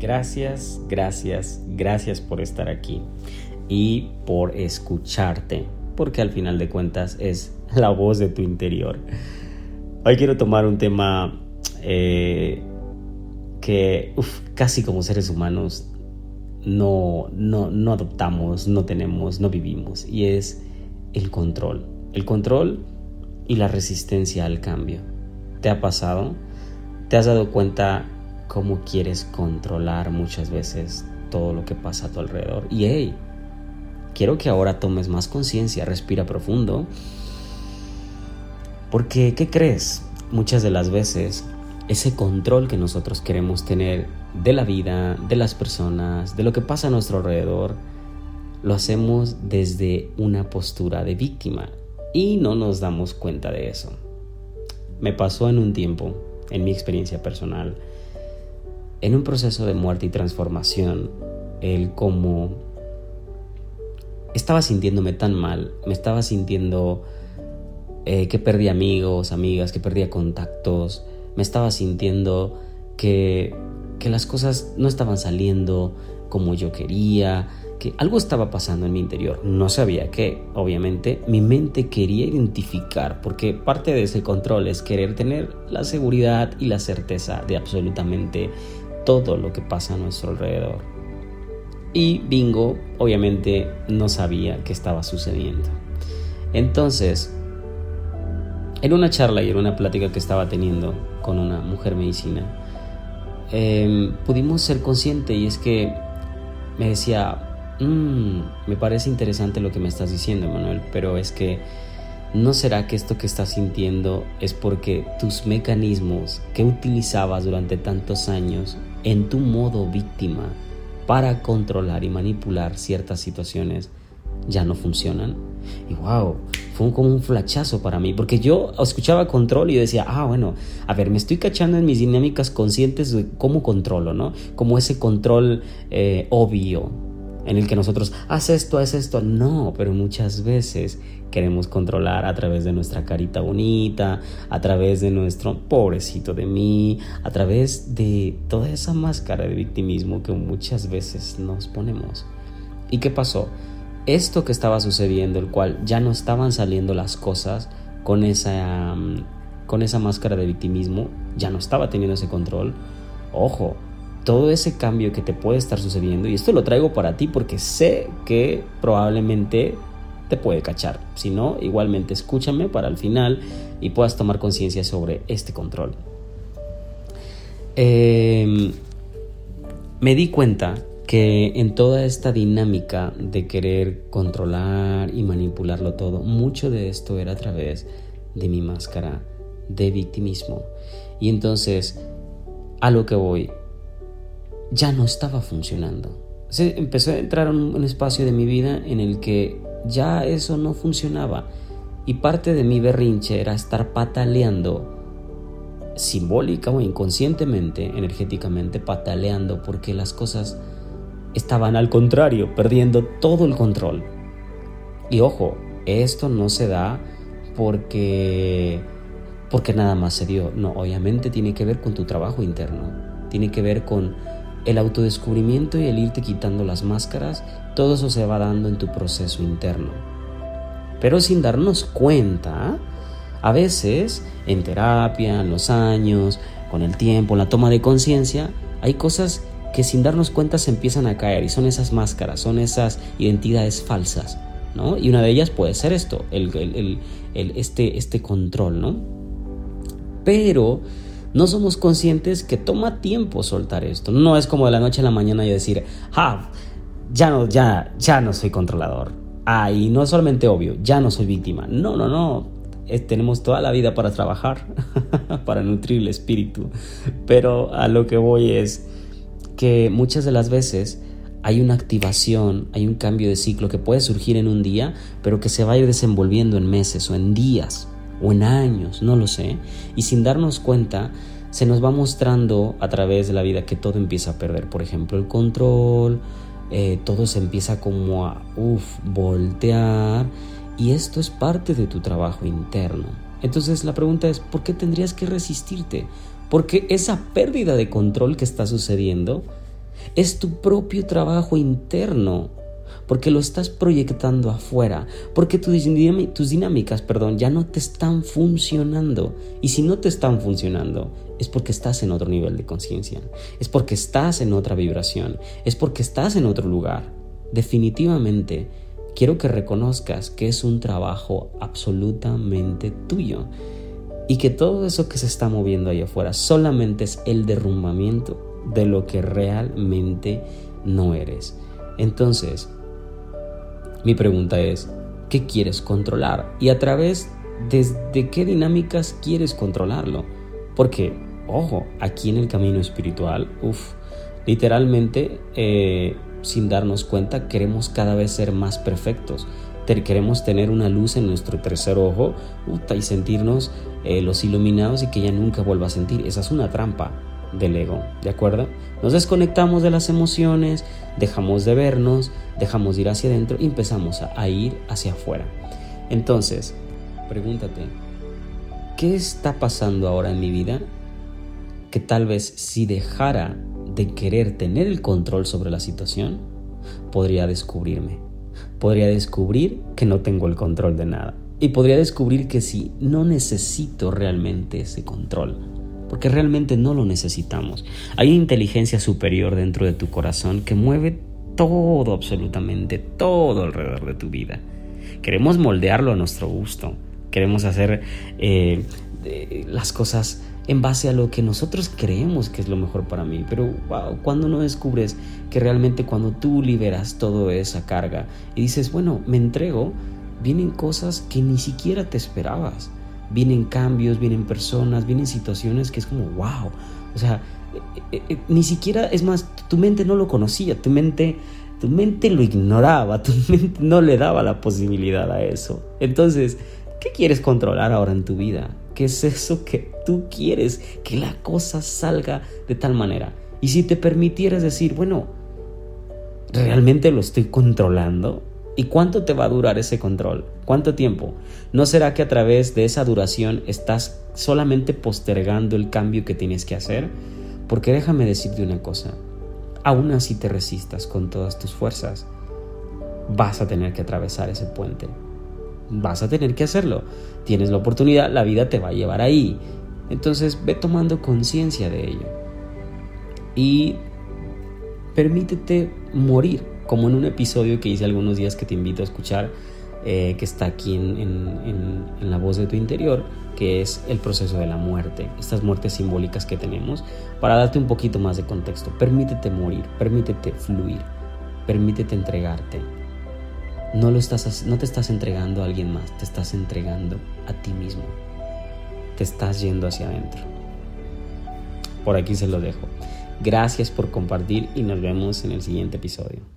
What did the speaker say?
Gracias, gracias, gracias por estar aquí y por escucharte, porque al final de cuentas es la voz de tu interior. Hoy quiero tomar un tema eh, que casi como seres humanos no, no, no adoptamos, no tenemos, no vivimos, y es el control. El control y la resistencia al cambio. ¿Te ha pasado? ¿Te has dado cuenta cómo quieres controlar muchas veces todo lo que pasa a tu alrededor? Y hey, quiero que ahora tomes más conciencia, respira profundo. Porque, ¿qué crees? Muchas de las veces ese control que nosotros queremos tener de la vida, de las personas, de lo que pasa a nuestro alrededor, lo hacemos desde una postura de víctima y no nos damos cuenta de eso. Me pasó en un tiempo, en mi experiencia personal, en un proceso de muerte y transformación, el cómo estaba sintiéndome tan mal, me estaba sintiendo eh, que perdí amigos, amigas, que perdía contactos, me estaba sintiendo que, que las cosas no estaban saliendo como yo quería, que algo estaba pasando en mi interior. No sabía qué, obviamente, mi mente quería identificar, porque parte de ese control es querer tener la seguridad y la certeza de absolutamente todo lo que pasa a nuestro alrededor. Y Bingo, obviamente, no sabía qué estaba sucediendo. Entonces, en una charla y en una plática que estaba teniendo con una mujer medicina, em, pudimos ser conscientes y es que me decía, Mm, me parece interesante lo que me estás diciendo, Manuel, pero es que ¿no será que esto que estás sintiendo es porque tus mecanismos que utilizabas durante tantos años en tu modo víctima para controlar y manipular ciertas situaciones ya no funcionan? Y wow, fue como un flachazo para mí, porque yo escuchaba control y decía, ah, bueno, a ver, me estoy cachando en mis dinámicas conscientes de cómo controlo, ¿no? Como ese control eh, obvio, en el que nosotros, haz esto, haz esto. No, pero muchas veces queremos controlar a través de nuestra carita bonita, a través de nuestro pobrecito de mí, a través de toda esa máscara de victimismo que muchas veces nos ponemos. ¿Y qué pasó? Esto que estaba sucediendo, el cual ya no estaban saliendo las cosas con esa, mm, con esa máscara de victimismo, ya no estaba teniendo ese control. Ojo, todo ese cambio que te puede estar sucediendo, y esto lo traigo para ti porque sé que probablemente te puede cachar. Si no, igualmente escúchame para el final y puedas tomar conciencia sobre este control. Em, me di cuenta que en toda esta dinámica de querer controlar y manipularlo todo, mucho de esto era a través de mi máscara de victimismo. Y entonces, a lo que voy, ya no estaba funcionando. Se empezó a entrar en un espacio de mi vida en el que ya eso no funcionaba y parte de mi berrinche era estar pataleando simbólica o inconscientemente, energéticamente pataleando porque las cosas estaban al contrario, perdiendo todo el control. Y ojo, esto no se da porque porque nada más se dio. No, obviamente tiene que ver con tu trabajo interno. Tiene que ver con el autodescubrimiento y el irte quitando las máscaras, todo eso se va dando en tu proceso interno. Pero sin darnos cuenta, a veces en terapia, en los años, con el tiempo, la toma de conciencia, hay cosas que sin darnos cuenta se empiezan a caer y son esas máscaras, son esas identidades falsas, ¿no? Y una de ellas puede ser esto, este, este control, ¿no? Pero no somos conscientes que toma tiempo soltar esto. No es como de la noche a la mañana y decir, ah, ya no, ya, ya no soy controlador. Ah, y no es solamente obvio, ya no soy víctima. No, no, no. tenemos toda la vida para trabajar, para nutrir el espíritu. Pero a lo que voy es que muchas de las veces hay una activación, hay un cambio de ciclo que puede surgir en un día, pero que se va a ir desenvolviendo en meses o en días o en años, no lo sé, y sin darnos cuenta se nos va mostrando a través de la vida que todo empieza a perder, por ejemplo, el control, eh, todo se empieza como a, uff, voltear, y esto es parte de tu trabajo interno. Entonces la pregunta es, ¿por qué tendrías que resistirte? Porque esa pérdida de control que está sucediendo Es tu propio trabajo interno porque lo estás proyectando afuera, porque tus, dinámicas perdón, ya no te están funcionando. Y si no te están funcionando, es porque estás en otro nivel de conciencia, es porque estás en otra vibración, es porque estás en otro lugar. Definitivamente, quiero que reconozcas que es un trabajo absolutamente tuyo y que todo eso que se está moviendo ahí afuera solamente es el derrumbamiento de lo que realmente no eres. Entonces, mi pregunta es, ¿qué quieres controlar? Y a través de qué dinámicas quieres controlarlo. Porque, ojo, aquí en el camino espiritual, uff, literalmente, eh, sin darnos cuenta, queremos cada vez ser más perfectos. Queremos tener una luz en nuestro tercer ojo y sentirnos eh, los iluminados y que ya nunca vuelva a sentir. Esa es una trampa del ego, ¿de acuerdo? Nos desconectamos de las emociones, dejamos de vernos, dejamos de ir hacia adentro y empezamos a, ir hacia afuera. Entonces, pregúntate, ¿qué está pasando ahora en mi vida que tal vez si dejara de querer tener el control sobre la situación, podría descubrirme? Podría descubrir que no tengo el control de nada. Y podría descubrir que si no necesito realmente ese control porque realmente no lo necesitamos. Hay inteligencia superior dentro de tu corazón que mueve todo, absolutamente todo alrededor de tu vida. Queremos moldearlo a nuestro gusto, queremos hacer eh, las cosas en base a lo que nosotros creemos que es lo mejor para mí. Pero cuando no descubres que realmente cuando tú liberas toda esa carga y dices, bueno, me entrego, vienen cosas que ni siquiera te esperabas vienen cambios, vienen personas, vienen situaciones que es como, wow. O sea, eh, eh, eh, ni siquiera, es más, tu mente no lo conocía, tu mente, tu mente lo ignoraba, tu mente no le daba la posibilidad a eso. Entonces, ¿qué quieres controlar ahora en tu vida? ¿Qué es eso que tú quieres? Que la cosa salga de tal manera. Y si te permitieras decir, bueno, ¿realmente lo estoy controlando? ¿Y cuánto te va a durar ese control? ¿Cuánto tiempo? ¿No será que a través de esa duración estás solamente postergando el cambio que tienes que hacer? Porque déjame decirte una cosa, aún así te resistas con todas tus fuerzas, vas a tener que atravesar ese puente. Vas a tener que hacerlo. Tienes la oportunidad, la vida te va a llevar ahí. Entonces ve tomando conciencia de ello. Y permítete morir como en un episodio que hice algunos días que te invito a escuchar, eh, que está aquí en, la voz de tu interior, que es el proceso de la muerte, estas muertes simbólicas que tenemos, para darte un poquito más de contexto. Permítete morir, permítete fluir, permítete entregarte. No, lo estás, no te estás entregando a alguien más, te estás entregando a ti mismo. Te estás yendo hacia adentro. Por aquí se lo dejo. Gracias por compartir y nos vemos en el siguiente episodio.